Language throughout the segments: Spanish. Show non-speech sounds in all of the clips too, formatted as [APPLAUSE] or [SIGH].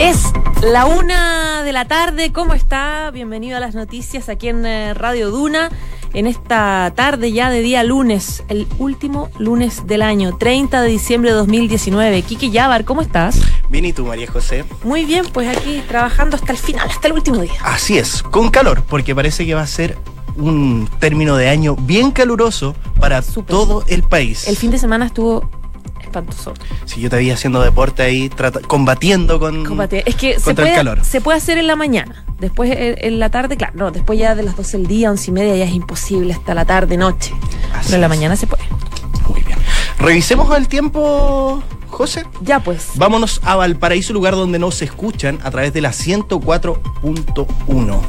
Es la una de la tarde. ¿Cómo está? Bienvenido a las noticias aquí en eh, Radio Duna. En esta tarde ya de día lunes, el último lunes del año, 30 de diciembre de 2019. Kiki Yabar, ¿cómo estás? Bien, ¿y tú, María José? Muy bien, pues aquí trabajando hasta el final, hasta el último día. Así es, con calor, porque parece que va a ser un término de año bien caluroso para todo el país. El fin de semana estuvo espantoso. Si yo te vi haciendo deporte ahí, trata- combatiendo con. Combate. Es que se contra el puede, calor. se puede hacer en la mañana. Después en, en la tarde, claro, no, después ya de las 12 del día, 11 y media ya es imposible hasta la tarde, noche. Así Pero en la es. mañana se puede. Muy bien. Revisemos el tiempo, José. Ya pues. Vámonos a Valparaíso, lugar donde nos escuchan a través de la 104.1.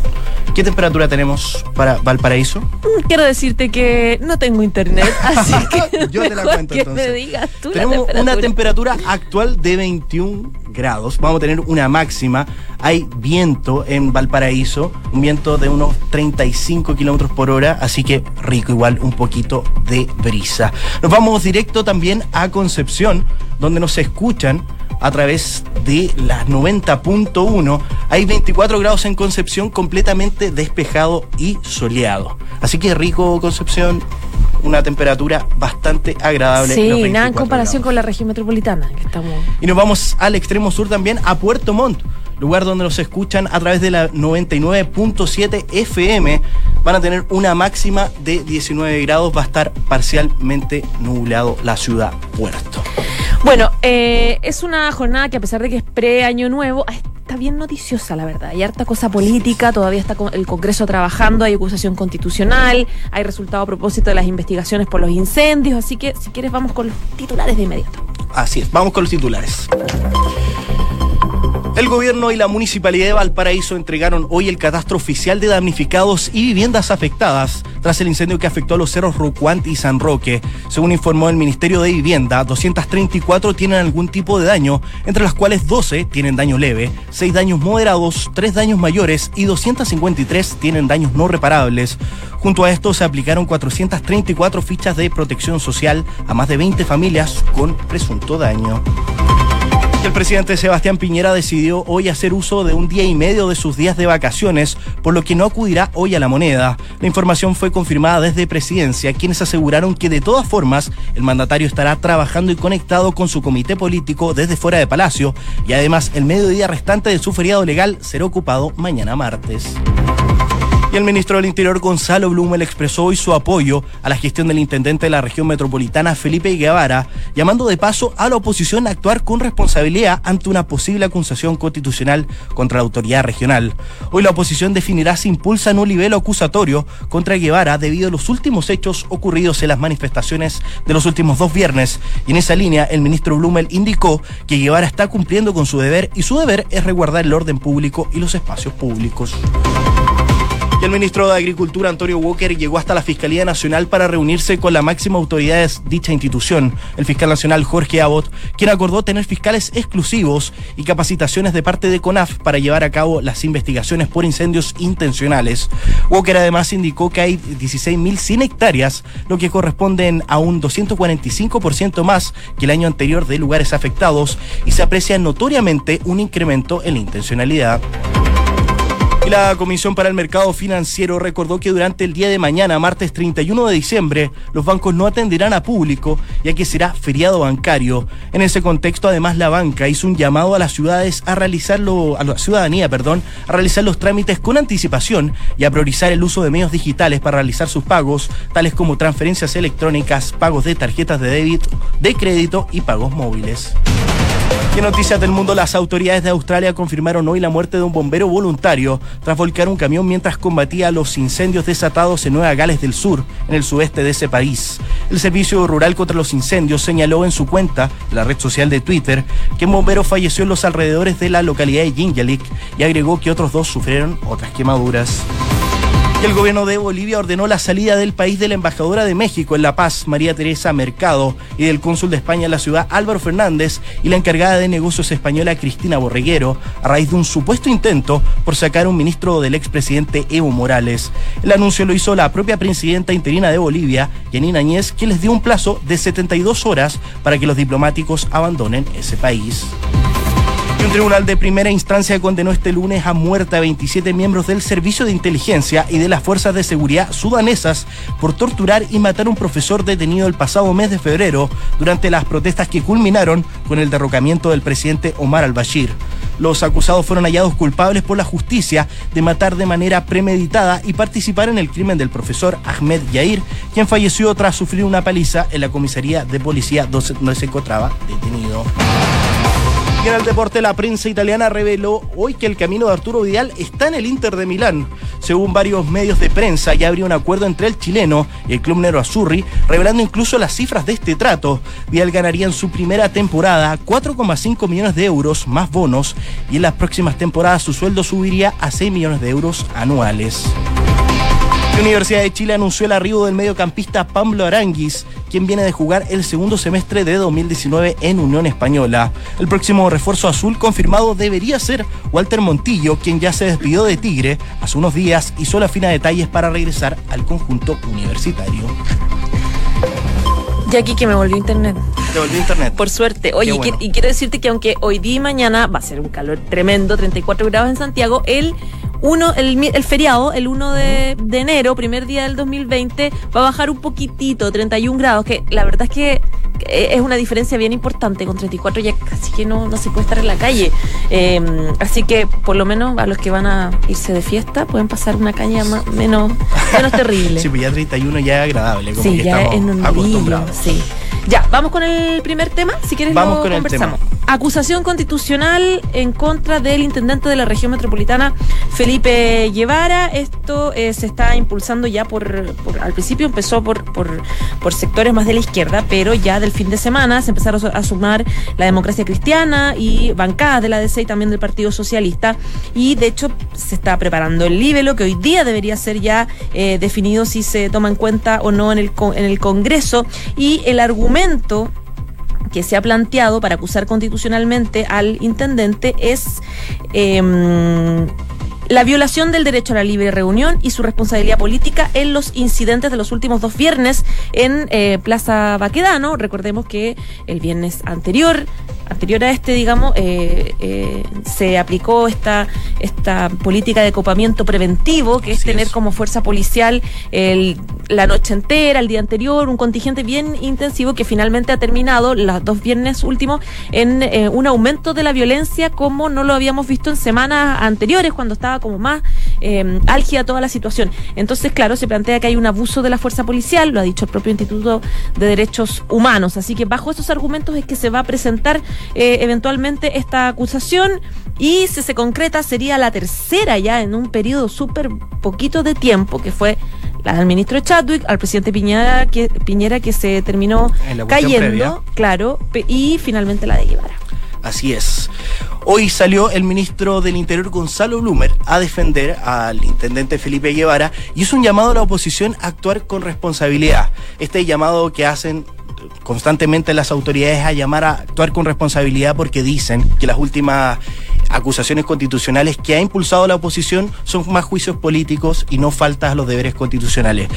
¿Qué temperatura tenemos para Valparaíso? Mm, Quiero decirte que no tengo internet, [LAUGHS] así que Yo te la cuento, que entonces. me digas tú la Tenemos temperatura. una temperatura actual de 21 grados. Vamos a tener una máxima. Hay viento en Valparaíso, un viento de unos 35 kilómetros por hora, así que rico, igual un poquito de brisa. Nos vamos directo también a Concepción, donde nos escuchan a través de las 90.1. Hay 24 grados en Concepción, completamente despejado y soleado. Así que rico, Concepción. Una temperatura bastante agradable. Sí, nada en 24 comparación grados. con la región metropolitana, que estamos... Y nos vamos al extremo sur también, a Puerto Montt, lugar donde nos escuchan a través de la 99.7 FM. Van a tener una máxima de 19 grados, va a estar parcialmente nublado la ciudad Puerto. Bueno, eh, es una jornada que a pesar de que es pre-año nuevo, ah, está bien noticiosa, la verdad. Hay harta cosa política, todavía está el Congreso trabajando, hay acusación constitucional, hay resultado a propósito de las investigaciones por los incendios, así que si quieres vamos con los titulares de inmediato. Así es, vamos con los titulares. El gobierno y la municipalidad de Valparaíso entregaron hoy el catastro oficial de damnificados y viviendas afectadas tras el incendio que afectó a los cerros Rocuant y San Roque. Según informó el Ministerio de Vivienda, 234 tienen algún tipo de daño, entre las cuales 12 tienen daño leve, 6 daños moderados, 3 daños mayores y 253 tienen daños no reparables. Junto a esto se aplicaron 434 fichas de protección social a más de 20 familias con presunto daño. El presidente Sebastián Piñera decidió hoy hacer uso de un día y medio de sus días de vacaciones, por lo que no acudirá hoy a la moneda. La información fue confirmada desde presidencia, quienes aseguraron que de todas formas el mandatario estará trabajando y conectado con su comité político desde fuera de Palacio y además el mediodía restante de su feriado legal será ocupado mañana martes. Y el ministro del Interior, Gonzalo Blumel, expresó hoy su apoyo a la gestión del intendente de la región metropolitana, Felipe Guevara, llamando de paso a la oposición a actuar con responsabilidad ante una posible acusación constitucional contra la autoridad regional. Hoy la oposición definirá si impulsan un nivel acusatorio contra Guevara debido a los últimos hechos ocurridos en las manifestaciones de los últimos dos viernes. Y en esa línea, el ministro Blumel indicó que Guevara está cumpliendo con su deber y su deber es resguardar el orden público y los espacios públicos. El ministro de Agricultura, Antonio Walker, llegó hasta la Fiscalía Nacional para reunirse con la máxima autoridad de dicha institución, el fiscal nacional Jorge Abbott, quien acordó tener fiscales exclusivos y capacitaciones de parte de CONAF para llevar a cabo las investigaciones por incendios intencionales. Walker además indicó que hay 16.100 hectáreas, lo que corresponden a un 245% más que el año anterior de lugares afectados y se aprecia notoriamente un incremento en la intencionalidad. La Comisión para el Mercado Financiero recordó que durante el día de mañana, martes 31 de diciembre, los bancos no atenderán a público, ya que será feriado bancario. En ese contexto, además, la banca hizo un llamado a las ciudades a realizarlo, a la ciudadanía, perdón, a realizar los trámites con anticipación y a priorizar el uso de medios digitales para realizar sus pagos, tales como transferencias electrónicas, pagos de tarjetas de débito, de crédito y pagos móviles. En noticias del mundo, las autoridades de Australia confirmaron hoy la muerte de un bombero voluntario tras volcar un camión mientras combatía los incendios desatados en Nueva Gales del Sur, en el sudeste de ese país. El Servicio Rural contra los Incendios señaló en su cuenta, la red social de Twitter, que un bombero falleció en los alrededores de la localidad de Jinjalik y agregó que otros dos sufrieron otras quemaduras. El gobierno de Bolivia ordenó la salida del país de la embajadora de México en La Paz, María Teresa Mercado, y del cónsul de España en la ciudad, Álvaro Fernández, y la encargada de negocios española, Cristina Borreguero, a raíz de un supuesto intento por sacar un ministro del expresidente Evo Morales. El anuncio lo hizo la propia presidenta interina de Bolivia, Yanina Añez, que les dio un plazo de 72 horas para que los diplomáticos abandonen ese país. Un tribunal de primera instancia condenó este lunes a muerte a 27 miembros del Servicio de Inteligencia y de las Fuerzas de Seguridad sudanesas por torturar y matar a un profesor detenido el pasado mes de febrero durante las protestas que culminaron con el derrocamiento del presidente Omar al-Bashir. Los acusados fueron hallados culpables por la justicia de matar de manera premeditada y participar en el crimen del profesor Ahmed Yair, quien falleció tras sufrir una paliza en la comisaría de policía donde se encontraba detenido. El deporte, la prensa italiana reveló hoy que el camino de Arturo Vidal está en el Inter de Milán. Según varios medios de prensa, ya habría un acuerdo entre el chileno y el club Nero Azzurri, revelando incluso las cifras de este trato. Vidal ganaría en su primera temporada 4,5 millones de euros más bonos y en las próximas temporadas su sueldo subiría a 6 millones de euros anuales. La Universidad de Chile anunció el arribo del mediocampista Pablo Aranguis, quien viene de jugar el segundo semestre de 2019 en Unión Española. El próximo refuerzo azul confirmado debería ser Walter Montillo, quien ya se despidió de Tigre hace unos días y solo afina detalles para regresar al conjunto universitario. Ya aquí que me volvió internet. Te volvió internet. Por suerte. Oye, bueno. y, quiero decirte que aunque hoy día y mañana va a ser un calor tremendo, 34 grados en Santiago, el uno, el, feriado, el 1 de, de enero, primer día del 2020, va a bajar un poquitito, 31 grados, que la verdad es que que es una diferencia bien importante. Con 34 ya casi que no, no se puede estar en la calle. Eh, así que por lo menos a los que van a irse de fiesta pueden pasar una caña más, menos, menos terrible. [LAUGHS] Sí, pues ya 31 ya es agradable, como Sí, que ya estamos es acostumbrados. sí. Ya, vamos con el primer tema, si quieres Vamos lo con el conversamos. Acusación constitucional en contra del intendente de la región metropolitana, Felipe Guevara. Esto eh, se está impulsando ya por, al principio empezó por, por, sectores más de la izquierda, pero ya del fin de semana se empezaron a sumar la democracia cristiana y bancadas de la DC y también del Partido Socialista. Y de hecho se está preparando el libelo, que hoy día debería ser ya eh, definido si se toma en cuenta o no en el, en el Congreso. Y el argumento que se ha planteado para acusar constitucionalmente al intendente es em, la violación del derecho a la libre reunión y su responsabilidad política en los incidentes de los últimos dos viernes en eh, Plaza Baquedano. Recordemos que el viernes anterior, anterior a este, digamos, eh, eh, se aplicó esta, esta política de copamiento preventivo, que es tener es. como fuerza policial el- la noche entera, el día anterior, un contingente bien intensivo que finalmente ha terminado los dos viernes últimos en eh, un aumento de la violencia como no lo habíamos visto en semanas anteriores, cuando estaba como más eh, álgida toda la situación. Entonces, claro, se plantea que hay un abuso de la fuerza policial, lo ha dicho el propio Instituto de Derechos Humanos. Así que bajo esos argumentos es que se va a presentar eh, eventualmente esta acusación y si se concreta sería la tercera ya en un periodo súper poquito de tiempo, que fue la del ministro Chadwick, al presidente Piñera que, Piñera que se terminó cayendo, previa. claro, y finalmente la de Guevara. Así es. Hoy salió el ministro del Interior Gonzalo Blumer a defender al intendente Felipe Guevara y es un llamado a la oposición a actuar con responsabilidad. Este llamado que hacen constantemente las autoridades a llamar a actuar con responsabilidad porque dicen que las últimas acusaciones constitucionales que ha impulsado la oposición son más juicios políticos y no faltas a los deberes constitucionales.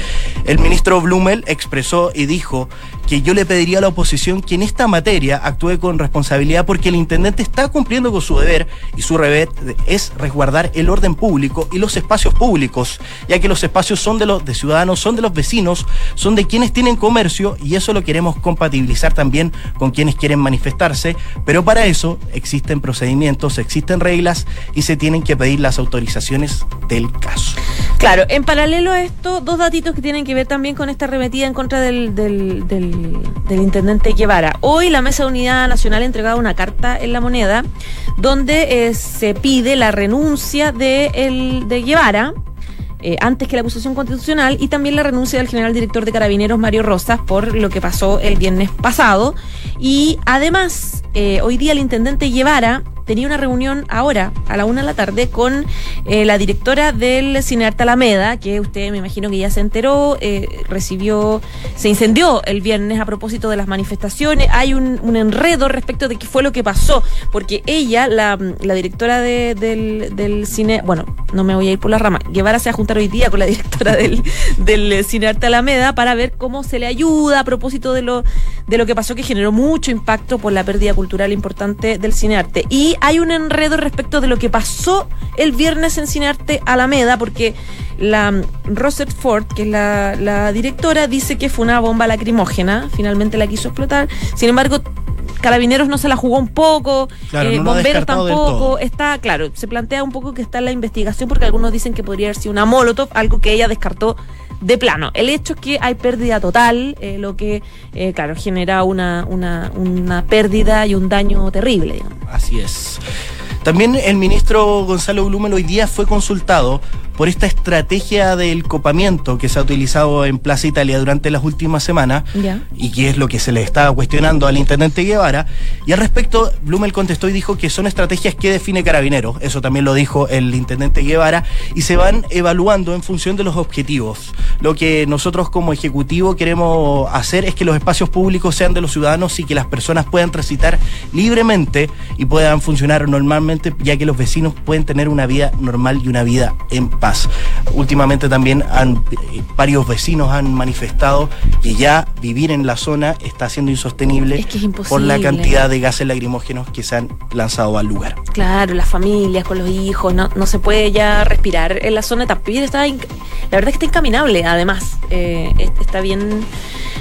El ministro Blumel expresó y dijo que yo le pediría a la oposición que en esta materia actúe con responsabilidad porque el intendente está cumpliendo con su deber y su deber es resguardar el orden público y los espacios públicos, ya que los espacios son de los de ciudadanos, son de los vecinos, son de quienes tienen comercio y eso lo queremos compatibilizar también con quienes quieren manifestarse, pero para eso existen procedimientos, existen reglas y se tienen que pedir las autorizaciones del caso. Claro, en paralelo a esto, dos datitos que tienen que ver también con esta arremetida en contra del, del, del- del intendente Guevara. Hoy la Mesa de Unidad Nacional ha entregado una carta en la moneda donde eh, se pide la renuncia de, el, de Guevara. Eh, antes que la acusación constitucional y también la renuncia del general director de Carabineros Mario Rosas por lo que pasó el viernes pasado. Y además, eh, hoy día el intendente Guevara tenía una reunión ahora, a la una de la tarde, con eh, la directora del Cinearte Alameda, que usted me imagino que ya se enteró, eh, recibió, se incendió el viernes a propósito de las manifestaciones. Hay un, enredo respecto de qué fue lo que pasó, porque ella, la, directora de- del, del cine, bueno, no me voy a ir por la rama, Guevara se va a juntar hoy día con la directora [LAUGHS] del, del Cinearte Alameda para ver cómo se le ayuda a propósito de lo, de lo que pasó, que generó mucho impacto por la pérdida cultural importante del cinearte. Y Hay un enredo respecto de lo que pasó el viernes en Cinearte Alameda, porque la mm, Rosette Ford, que es la, la directora, dice que fue una bomba lacrimógena, finalmente la quiso explotar. Sin embargo, Carabineros no se la jugó un poco, Claro, eh, no Bomberos tampoco. Está, claro, se plantea un poco que está en la investigación porque algunos dicen que podría haber sido una Molotov, algo que ella descartó de plano. El hecho es que hay pérdida total, eh, lo que, eh, claro, genera una, una, una pérdida y un daño terrible. Así es. También el ministro Gonzalo Blumel hoy día fue consultado por esta estrategia del copamiento que se ha utilizado en Plaza Italia durante las últimas semanas y que es lo que se le estaba cuestionando al intendente Guevara. Y al respecto, Blumel contestó y dijo que son estrategias que define Carabineros, eso también lo dijo el intendente Guevara, y se van evaluando en función de los objetivos. Lo que nosotros como ejecutivo queremos hacer es que los espacios públicos sean de los ciudadanos y que las personas puedan transitar libremente y puedan funcionar normalmente, ya que los vecinos pueden tener una vida normal y una vida en paz. Últimamente también han, eh, varios vecinos han manifestado que ya vivir en la zona está siendo insostenible Es que es por la cantidad de gases lacrimógenos que se han lanzado al lugar. Claro, las familias con los hijos, no, no se puede ya respirar en la zona. También está, la verdad es que está incaminable, además, eh, es- está bien,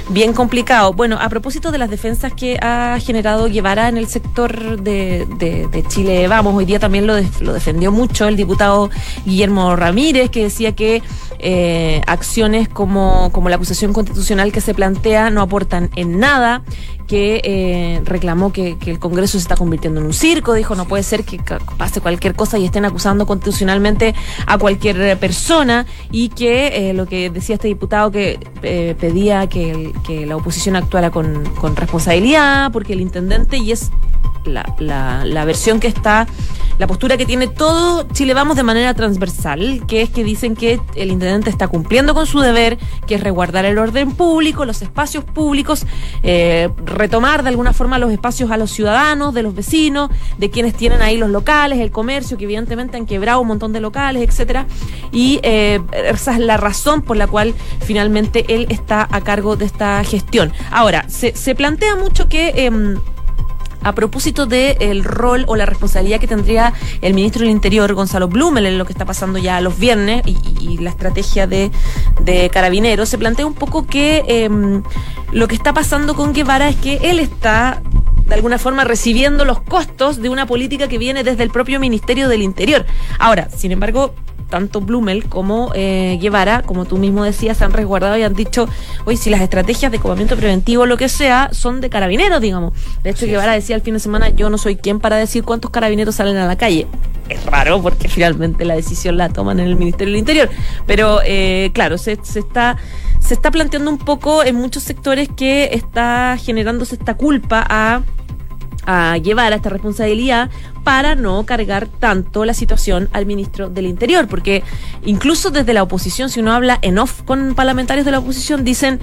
bien complicado. Bueno, a propósito de las defensas que ha generado Guevara en el sector de, de- de Chile, vamos, hoy día también lo defendió mucho el diputado Guillermo Ramírez, que decía que eh, acciones como, como la acusación constitucional que se plantea no aportan en nada, que eh, reclamó que, que el Congreso se está convirtiendo en un circo, dijo no puede ser que pase cualquier cosa y estén acusando constitucionalmente a cualquier eh, persona y que eh, lo que decía este diputado que eh, pedía que la oposición actuara con, con responsabilidad porque el intendente y es la, la, la versión que está, la postura que tiene todo Chile Vamos de manera transversal, que es que dicen que el intendente está cumpliendo con su deber, que es resguardar el orden público, los espacios públicos, eh, retomar de alguna forma los espacios a los ciudadanos, de los vecinos, de quienes tienen ahí los locales, el comercio, que evidentemente han quebrado un montón de locales, etcétera. Y eh, esa es la razón por la cual finalmente él está a cargo de esta gestión. Ahora, se, se plantea mucho que... em, a propósito del rol o la responsabilidad que tendría el ministro del Interior, Gonzalo Blumel, en lo que está pasando ya los viernes y, la estrategia de, de Carabineros, se plantea un poco que em, lo que está pasando con Guevara es que él está de alguna forma recibiendo los costos de una política que viene desde el propio Ministerio del Interior. Ahora, sin embargo, tanto Blumel como eh, Guevara, como tú mismo decías, se han resguardado y han dicho, oye, si las estrategias de copamiento preventivo o lo que sea son de carabineros, digamos. De hecho. Guevara decía el fin de semana, yo no soy quien para decir cuántos carabineros salen a la calle. Es raro porque finalmente la decisión la toman en el Ministerio del Interior. Pero eh, claro, se, se está se está planteando un poco en muchos sectores que está generándose esta culpa a a llevar a esta responsabilidad para no cargar tanto la situación al ministro del Interior, porque incluso desde la oposición, si uno habla en off con parlamentarios de la oposición, dicen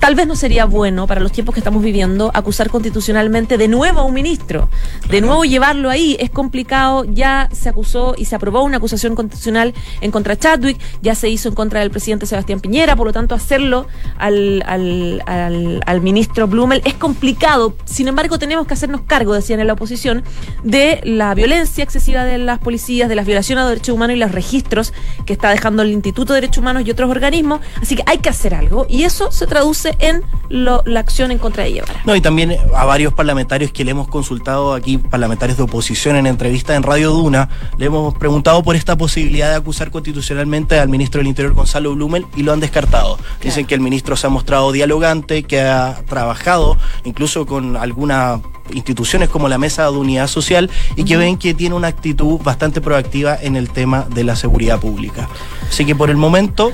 tal vez no sería bueno para los tiempos que estamos viviendo acusar constitucionalmente de nuevo a un ministro, de nuevo llevarlo ahí, es complicado, ya se acusó y se aprobó una acusación constitucional en contra de Chadwick, ya se hizo en contra del presidente Sebastián Piñera, por lo tanto hacerlo al, al, al, al ministro Blumel es complicado, sin embargo tenemos que hacernos cargo, decían en la oposición, de la violencia excesiva de las policías, de las violaciones a derechos humanos y los registros que está dejando el Instituto de Derechos Humanos y otros organismos, así que hay que hacer algo. Y eso se traduce en lo- la acción en contra de Guevara. No, y también a varios parlamentarios que le hemos consultado aquí, parlamentarios de oposición en entrevista en Radio Duna, le hemos preguntado por esta posibilidad de acusar constitucionalmente al ministro del Interior Gonzalo Blumel y lo han descartado. Dicen que el ministro se ha mostrado dialogante, que ha trabajado incluso con algunas instituciones como la Mesa de Unidad Social y que ven que tiene una actitud bastante proactiva en el tema de la seguridad pública. Así que por el momento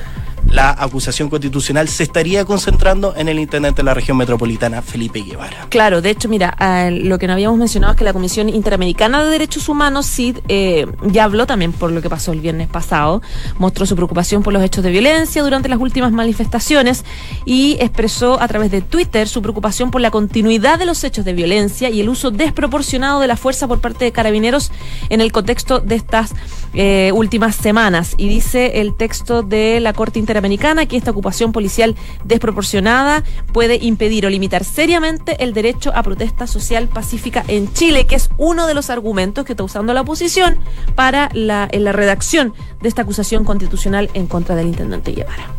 la acusación constitucional se estaría concentrando en el intendente de la región metropolitana, Felipe Guevara. Claro, de hecho, mira, ah, lo que no habíamos mencionado es que la Comisión Interamericana de Derechos Humanos, CID, eh, ya habló también por lo que pasó el viernes pasado, mostró su preocupación por los hechos de violencia durante las últimas manifestaciones y expresó a través de Twitter su preocupación por la continuidad de los hechos de violencia y el uso desproporcionado de la fuerza por parte de carabineros en el contexto de estas eh, últimas semanas. Y dice el texto de la Corte Interamericana Interamericana que esta ocupación policial desproporcionada puede impedir o limitar seriamente el derecho a protesta social pacífica en Chile, que es uno de los argumentos que está usando la oposición para la, en la redacción de esta acusación constitucional en contra del intendente Guevara.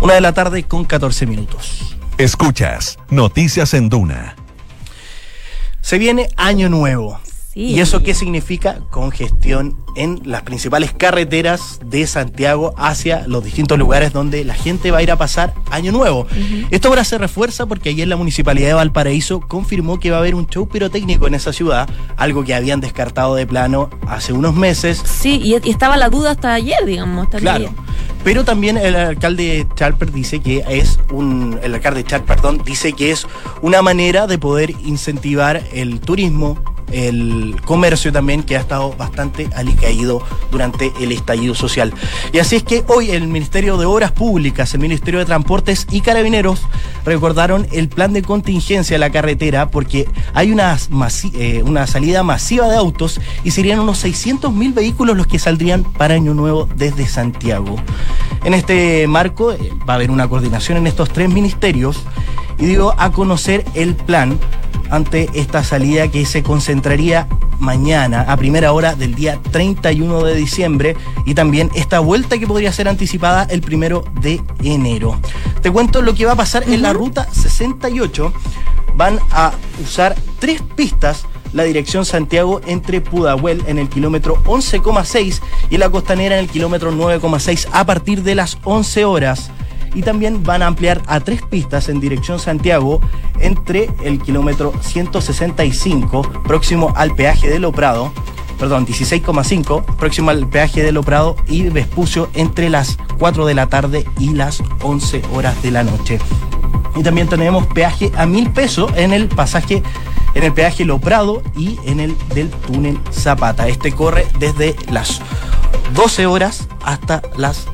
Una de la tarde con 14 minutos. Escuchas Noticias en Duna. Se viene Año Nuevo. ¿Y eso qué significa? Congestión en las principales carreteras de Santiago hacia los distintos lugares donde la gente va a ir a pasar Año Nuevo. Esto ahora se refuerza porque ayer la Municipalidad de Valparaíso confirmó que va a haber un show pirotécnico en esa ciudad, algo que habían descartado de plano hace unos meses. Sí, y, estaba la duda hasta ayer, digamos. Hasta claro. Pero también el alcalde Charper dice que es un. El alcalde Charper, perdón, dice que es una manera de poder incentivar el turismo el comercio también, que ha estado bastante alicaído durante el estallido social. Y así es que hoy el Ministerio de Obras Públicas, el Ministerio de Transportes y Carabineros recordaron el plan de contingencia de la carretera porque hay una, eh, una salida masiva de autos y serían unos 600 mil vehículos los que saldrían para Año Nuevo desde Santiago. En este marco eh, va a haber una coordinación en estos tres ministerios y digo a conocer el plan ante esta salida que se concentraría mañana a primera hora del día 31 de diciembre y también esta vuelta que podría ser anticipada el primero de enero. Te cuento lo que va a pasar en la ruta 68. Van a usar tres pistas la dirección Santiago entre Pudahuel en el kilómetro 11,6 y la costanera en el kilómetro 9,6 a partir de las 11 horas y también van a ampliar a tres pistas en dirección Santiago entre el kilómetro 165 próximo al peaje de Loprado, perdón, 16,5 próximo al peaje de Loprado y Vespucio entre las 4 de la tarde y las 11 horas de la noche. Y también tenemos peaje a mil pesos en el pasaje en el peaje Loprado y en el del túnel Zapata. Este corre desde las 12 horas hasta las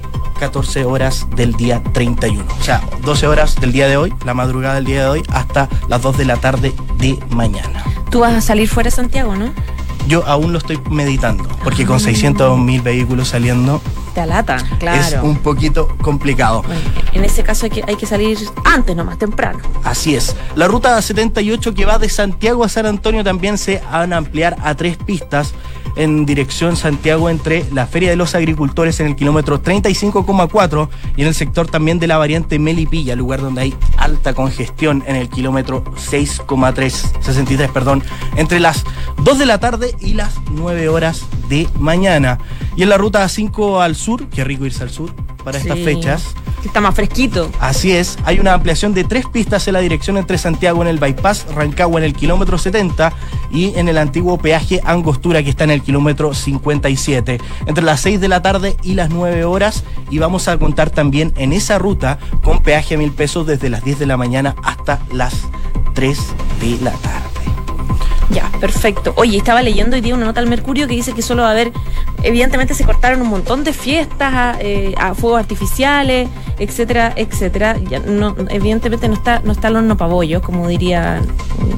14 horas del día 31. O sea, 12 horas del día de hoy, la madrugada del día de hoy, hasta las 2 de la tarde de mañana. Tú vas a salir fuera de Santiago, ¿no? Yo aún lo estoy meditando, porque con 600 ah. mil vehículos saliendo... Te alata, claro. Es un poquito complicado. en ese caso hay que, hay que salir antes, no más temprano. Así es. La ruta 78 que va de Santiago a San Antonio también se van a ampliar a tres pistas en dirección Santiago entre la Feria de los Agricultores en el kilómetro 35,4 y en el sector también de la variante Melipilla, lugar donde hay alta congestión en el kilómetro 6,3, 63, perdón, entre las 2 de la tarde y las 9 horas de mañana. Y en la ruta 5 al sur, qué rico irse al sur para estas fechas Está más fresquito. Así es, hay una ampliación de tres pistas en la dirección entre Santiago en el bypass, Rancagua en el kilómetro 70 y en el antiguo peaje Angostura que está en el kilómetro 57. Entre las 6 de la tarde y las 9 horas y vamos a contar también en esa ruta con peaje a mil pesos desde las 10 de la mañana hasta las 3 de la tarde. Ya, perfecto. Oye, estaba leyendo hoy día una nota al Mercurio que dice que solo va a haber, evidentemente se cortaron un montón de fiestas a, eh, fuegos artificiales, etcétera, etcétera. Ya no, evidentemente no está, no está el horno pabollo, como diría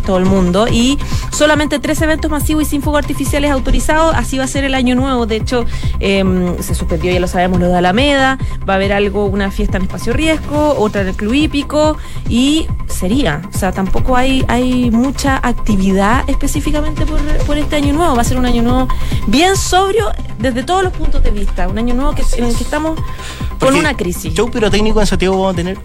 todo el mundo. Y solamente tres eventos masivos y sin fuegos artificiales autorizados. Así va a ser el año nuevo. De hecho, em, se suspendió, ya lo sabemos, lo de Alameda. Va a haber algo, una fiesta en espacio riesgo, otra en el club hípico. Y sería. O sea, tampoco hay, hay mucha actividad específicamente por, este año nuevo. Va a ser un año nuevo bien sobrio desde todos los puntos de vista. Un año nuevo que, en el que estamos con una crisis. Show pirotécnico en Santiago vamos a tener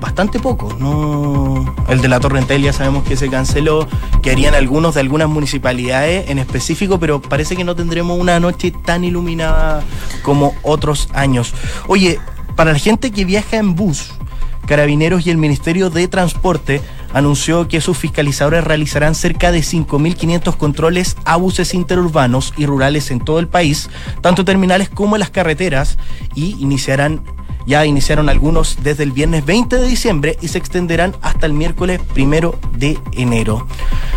bastante poco. No, el de la Torrentel ya sabemos que se canceló, que harían algunos de algunas municipalidades en específico, pero parece que no tendremos una noche tan iluminada como otros años. Oye, para la gente que viaja en bus, Carabineros y el Ministerio de Transporte anunció que sus fiscalizadores realizarán cerca de 5.500 controles a buses interurbanos y rurales en todo el país, tanto terminales como en las carreteras, y iniciarán ya iniciaron algunos desde el viernes 20 de diciembre y se extenderán hasta el miércoles primero de enero.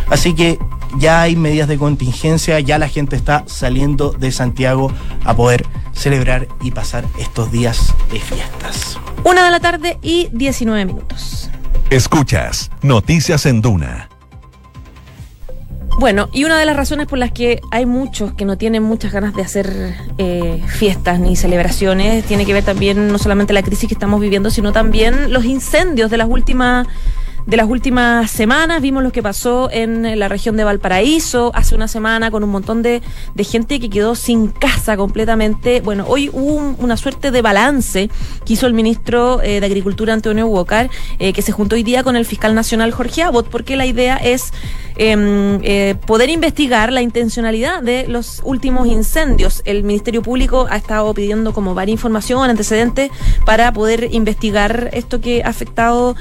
Así que ya hay medidas de contingencia, ya la gente está saliendo de Santiago a poder celebrar y pasar estos días de fiestas. Una de la tarde y 19 minutos. Escuchas Noticias en Duna. Bueno, y una de las razones por las que hay muchos que no tienen muchas ganas de hacer eh, fiestas ni celebraciones tiene que ver también no solamente la crisis que estamos viviendo, sino también los incendios de las últimas de las últimas semanas. Vimos lo que pasó en la región de Valparaíso hace una semana con un montón de, de gente que quedó sin casa completamente. Bueno, hoy hubo una suerte de balance que hizo el ministro eh, de Agricultura Antonio Walker, eh, que se juntó hoy día con el fiscal nacional Jorge Abbott, porque la idea es em, eh, poder investigar la intencionalidad de los últimos incendios. El Ministerio Público ha estado pidiendo como varias información, antecedentes, para poder investigar esto que ha afectado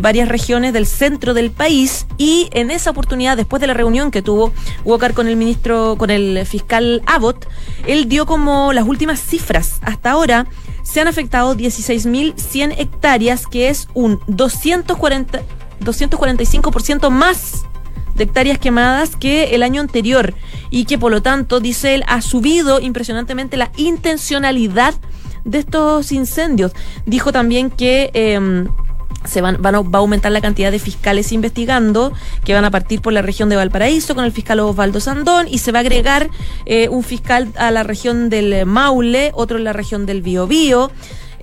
varias regiones del centro del país y en esa oportunidad, después de la reunión que tuvo Walker con el ministro, con el fiscal Abbott, él dio como las últimas cifras. Hasta ahora se han afectado 16.100 hectáreas, que es un 240, 245% más de hectáreas quemadas que el año anterior y que por lo tanto, dice él, ha subido impresionantemente la intencionalidad de estos incendios. Dijo también que... Eh, se van, van a, va a aumentar la cantidad de fiscales investigando que van a partir por la región de Valparaíso con el fiscal Osvaldo Sandón y se va a agregar eh, un fiscal a la región del Maule, otro en la región del Biobío.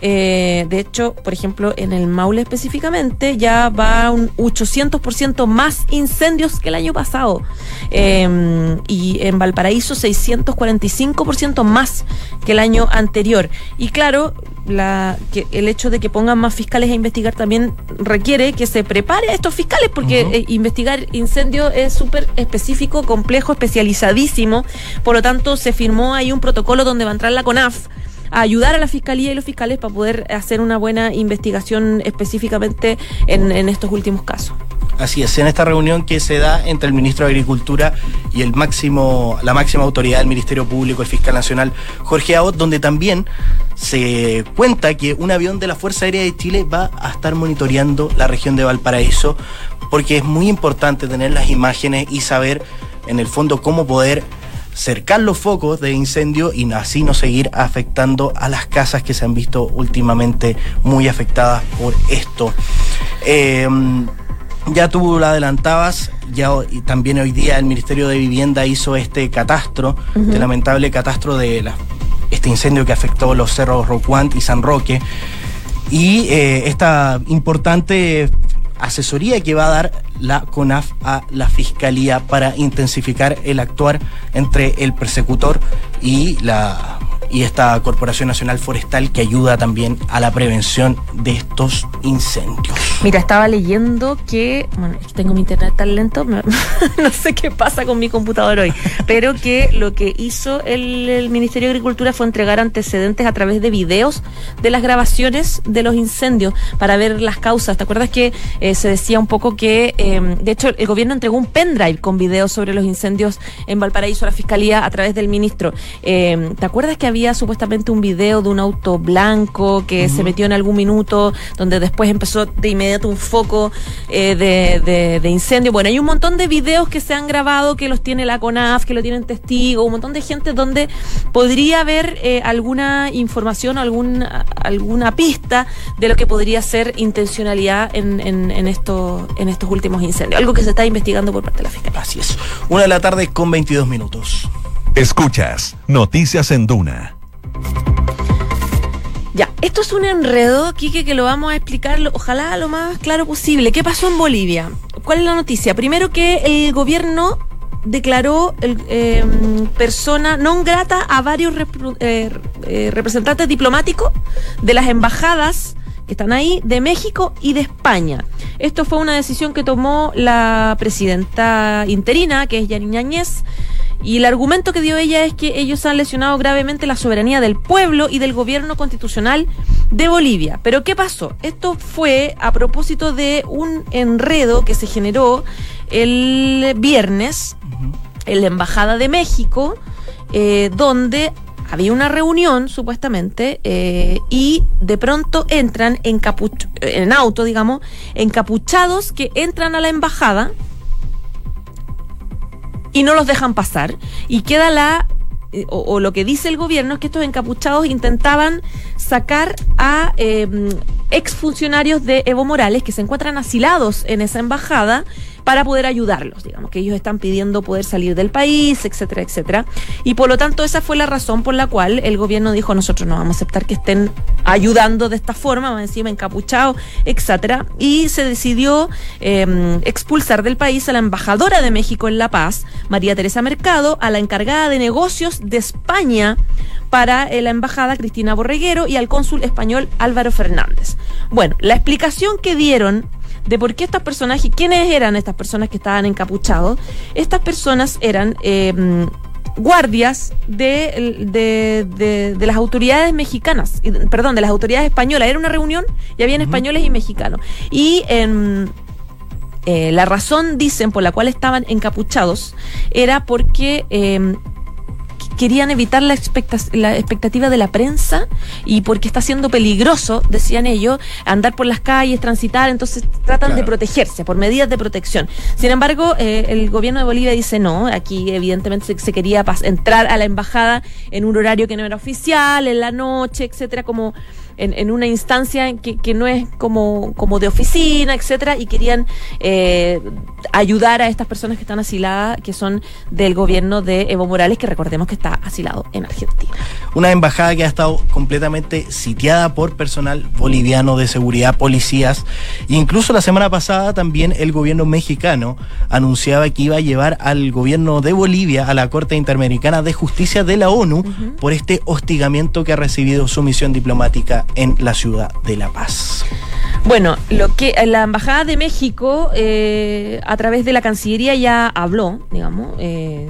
Eh, de hecho, por ejemplo, en el Maule específicamente ya va un 800% más incendios que el año pasado. Em, y en Valparaíso 645% más que el año anterior. Y claro, la, que el hecho de que pongan más fiscales a investigar también requiere que se prepare a estos fiscales, porque eh, investigar incendios es súper específico, complejo, especializadísimo. Por lo tanto, se firmó ahí un protocolo donde va a entrar la CONAF a ayudar a la fiscalía y los fiscales para poder hacer una buena investigación específicamente en, estos últimos casos. Así es, en esta reunión que se da entre el ministro de Agricultura y el máximo, la máxima autoridad del Ministerio Público, el fiscal nacional Jorge Aot, donde también se cuenta que un avión de la Fuerza Aérea de Chile va a estar monitoreando la región de Valparaíso, porque es muy importante tener las imágenes y saber en el fondo cómo poder cercar los focos de incendio y así no seguir afectando a las casas que se han visto últimamente muy afectadas por esto. Eh, ya tú lo adelantabas, ya y también hoy día el Ministerio de Vivienda hizo este catastro, este lamentable catastro de la, este incendio que afectó los cerros Rocuant y San Roque. Y eh, esta importante asesoría que va a dar la CONAF a la Fiscalía para intensificar el actuar entre el persecutor y la y esta Corporación Nacional Forestal que ayuda también a la prevención de estos incendios. Mira, estaba leyendo que, bueno, tengo mi internet tan lento, [LAUGHS] no sé qué pasa con mi computador hoy, pero que lo que hizo el, Ministerio de Agricultura fue entregar antecedentes a través de videos de las grabaciones de los incendios para ver las causas. ¿Te acuerdas que eh, se decía un poco que, em, de hecho, el gobierno entregó un pendrive con videos sobre los incendios en Valparaíso a la Fiscalía a través del ministro? Em, ¿Te acuerdas que había supuestamente un video de un auto blanco que se metió en algún minuto, donde después empezó de inmediato un foco eh, de, incendio. Bueno, hay un montón de videos que se han grabado, que los tiene la CONAF, que lo tienen testigos, un montón de gente donde podría haber eh, alguna información, algún, alguna pista de lo que podría ser intencionalidad en, en, en, esto, en estos últimos incendios. Algo que se está investigando por parte de la Fiscalía. Así es. Una de la tarde con 22 minutos. Escuchas Noticias en Duna. Ya, esto es un enredo, Quique, que lo vamos a explicar, ojalá lo más claro posible. ¿Qué pasó en Bolivia? ¿Cuál es la noticia? Primero que el gobierno declaró em, persona non grata a varios eh, eh, representantes diplomáticos de las embajadas que están ahí, de México y de España. Esto fue una decisión que tomó la presidenta interina, que es Yanina y el argumento que dio ella es que ellos han lesionado gravemente la soberanía del pueblo y del gobierno constitucional de Bolivia. Pero ¿qué pasó? Esto fue a propósito de un enredo que se generó el viernes en la Embajada de México, eh, donde había una reunión, supuestamente, eh, y de pronto entran en, en auto, digamos, encapuchados que entran a la embajada y no los dejan pasar. Y queda la eh, o, lo que dice el gobierno es que estos encapuchados intentaban sacar a eh, exfuncionarios de Evo Morales que se encuentran asilados en esa embajada, para poder ayudarlos, digamos, que ellos están pidiendo poder salir del país, etcétera, etcétera. Y por lo tanto, esa fue la razón por la cual el gobierno dijo, nosotros no vamos a aceptar que estén ayudando de esta forma, encima encapuchados, etcétera. Y se decidió em, expulsar del país a la embajadora de México en La Paz, María Teresa Mercado, a la encargada de negocios de España para eh, la embajada Cristina Borreguero y al cónsul español Álvaro Fernández. Bueno, la explicación que dieron de por qué estas personas, quiénes eran estas personas que estaban encapuchados, estas personas eran em, guardias de, de, las autoridades mexicanas, perdón, de las autoridades españolas. Era una reunión y habían españoles y mexicanos. Y en eh, la razón, dicen, por la cual estaban encapuchados era porque eh, querían evitar la, la expectativa de la prensa y porque está siendo peligroso, decían ellos, andar por las calles, transitar, entonces tratan de protegerse por medidas de protección. Sin embargo, eh, el gobierno de Bolivia dice no, aquí evidentemente se, se quería entrar a la embajada en un horario que no era oficial, en la noche, etcétera, como en, en una instancia que, que, no es como, como de oficina, etcétera, y querían eh, ayudar a estas personas que están asiladas, que son del gobierno de Evo Morales, que recordemos que está asilado en Argentina. Una embajada que ha estado completamente sitiada por personal boliviano de seguridad, policías, e incluso la semana pasada también el gobierno mexicano anunciaba que iba a llevar al gobierno de Bolivia a la Corte Interamericana de Justicia de la ONU por este hostigamiento que ha recibido su misión diplomática en la ciudad de La Paz. Bueno, lo que la embajada de México eh, a través de la Cancillería ya habló, digamos. Eh,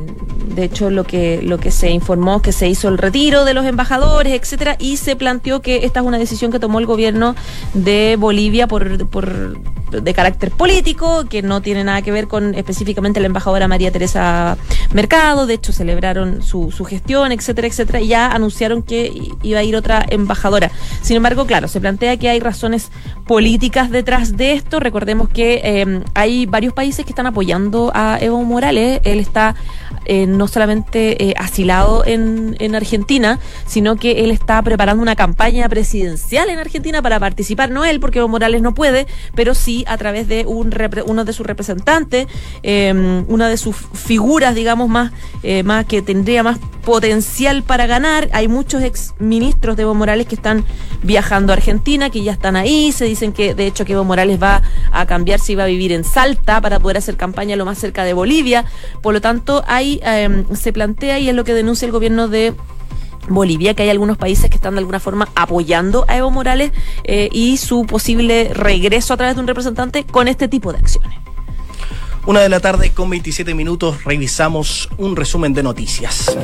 de hecho, lo que lo que se informó que se hizo el retiro de los embajadores, etcétera, y se planteó que esta es una decisión que tomó el gobierno de Bolivia por, por de carácter político, que no tiene nada que ver con específicamente la embajadora María Teresa Mercado. De hecho, celebraron su, su gestión, etcétera, etcétera, y ya anunciaron que iba a ir otra embajadora. Sin embargo, claro, se plantea que hay razones políticas detrás de esto. Recordemos que eh, hay varios países que están apoyando a Evo Morales. Él está eh, no solamente eh, asilado en, en, Argentina, sino que él está preparando una campaña presidencial en Argentina para participar, no él, porque Evo Morales no puede, pero sí a través de un uno de sus representantes, una de sus figuras, digamos, más, más que tendría más potencial para ganar. Hay muchos ex ministros de Evo Morales que están viajando a Argentina, que ya están ahí. Se que, de hecho, que Evo Morales va a cambiar si va a vivir en Salta para poder hacer campaña lo más cerca de Bolivia. Por lo tanto, ahí em, se plantea y es lo que denuncia el gobierno de Bolivia, que hay algunos países que están de alguna forma apoyando a Evo Morales eh, y su posible regreso a través de un representante con este tipo de acciones. Una de la tarde con 27 minutos revisamos un resumen de noticias.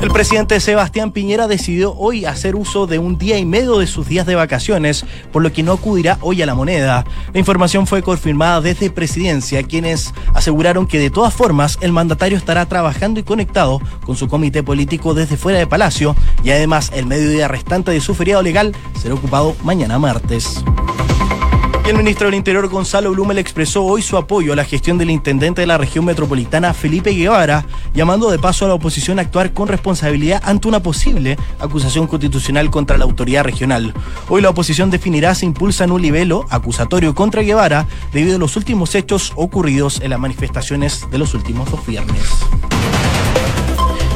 El presidente Sebastián Piñera decidió hoy hacer uso de un día y medio de sus días de vacaciones, por lo que no acudirá hoy a la moneda. La información fue confirmada desde presidencia, quienes aseguraron que de todas formas el mandatario estará trabajando y conectado con su comité político desde fuera de Palacio y además el mediodía restante de su feriado legal será ocupado mañana martes el ministro del Interior Gonzalo Blumel expresó hoy su apoyo a la gestión del intendente de la región metropolitana Felipe Guevara, llamando de paso a la oposición a actuar con responsabilidad ante una posible acusación constitucional contra la autoridad regional. Hoy la oposición definirá si impulsan un libelo acusatorio contra Guevara debido a los últimos hechos ocurridos en las manifestaciones de los últimos dos viernes.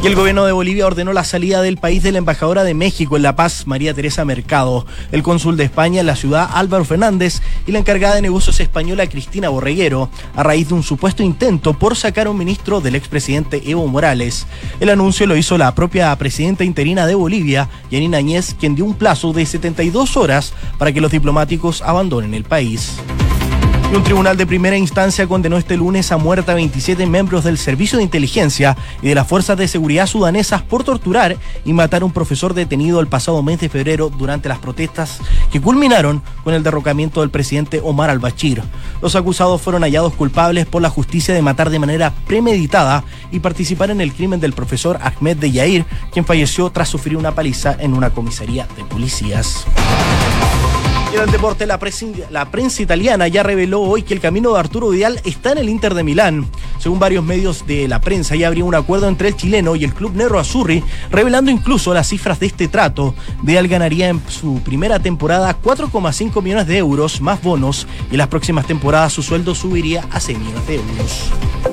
Y el gobierno de Bolivia ordenó la salida del país de la embajadora de México en La Paz, María Teresa Mercado, el cónsul de España en la ciudad, Álvaro Fernández, y la encargada de negocios española, Cristina Borreguero, a raíz de un supuesto intento por sacar a un ministro del expresidente Evo Morales. El anuncio lo hizo la propia presidenta interina de Bolivia, Yanina Añez, quien dio un plazo de 72 horas para que los diplomáticos abandonen el país un tribunal de primera instancia condenó este lunes a muerte a 27 miembros del Servicio de Inteligencia y de las Fuerzas de Seguridad sudanesas por torturar y matar a un profesor detenido el pasado mes de febrero durante las protestas que culminaron con el derrocamiento del presidente Omar al-Bashir. Los acusados fueron hallados culpables por la justicia de matar de manera premeditada y participar en el crimen del profesor Ahmed de Yair, quien falleció tras sufrir una paliza en una comisaría de policías. En el deporte, la, prensa italiana ya reveló hoy que el camino de Arturo Vidal está en el Inter de Milán. Según varios medios de la prensa, ya habría un acuerdo entre el chileno y el club Nero Azzurri, revelando incluso las cifras de este trato. Vidal ganaría en su primera temporada 4,5 millones de euros más bonos y en las próximas temporadas su sueldo subiría a 6 millones de euros.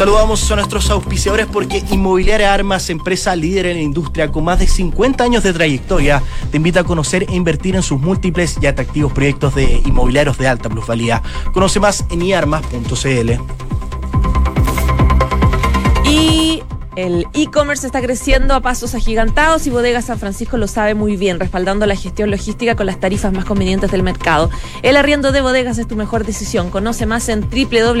Saludamos a nuestros auspiciadores porque Inmobiliaria Armas, empresa líder en la industria con más de 50 años de trayectoria, te invita a conocer e invertir en sus múltiples y atractivos proyectos de inmobiliarios de alta plusvalía. Conoce más en iarmas.cl. el e-commerce está creciendo a pasos agigantados y Bodega San Francisco lo sabe muy bien, respaldando la gestión logística con las tarifas más convenientes del mercado. El arriendo de bodegas es tu mejor decisión. Conoce más en www.bsf.cl.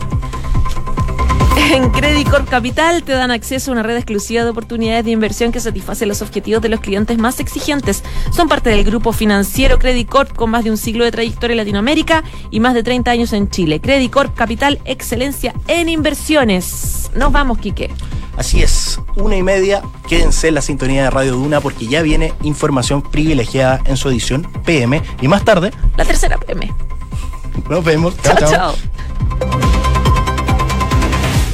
En Credit Corp Capital te dan acceso a una red exclusiva de oportunidades de inversión que satisface los objetivos de los clientes más exigentes. Son parte del grupo financiero Credit Corp con más de un siglo de trayectoria en Latinoamérica y más de 30 años en Chile. Credit Corp Capital, excelencia en inversiones. Nos vamos, Quique. Así es, una y media. Quédense en la sintonía de Radio Duna porque ya viene información privilegiada en su edición PM y más tarde. La tercera PM. Nos vemos. chao. chao.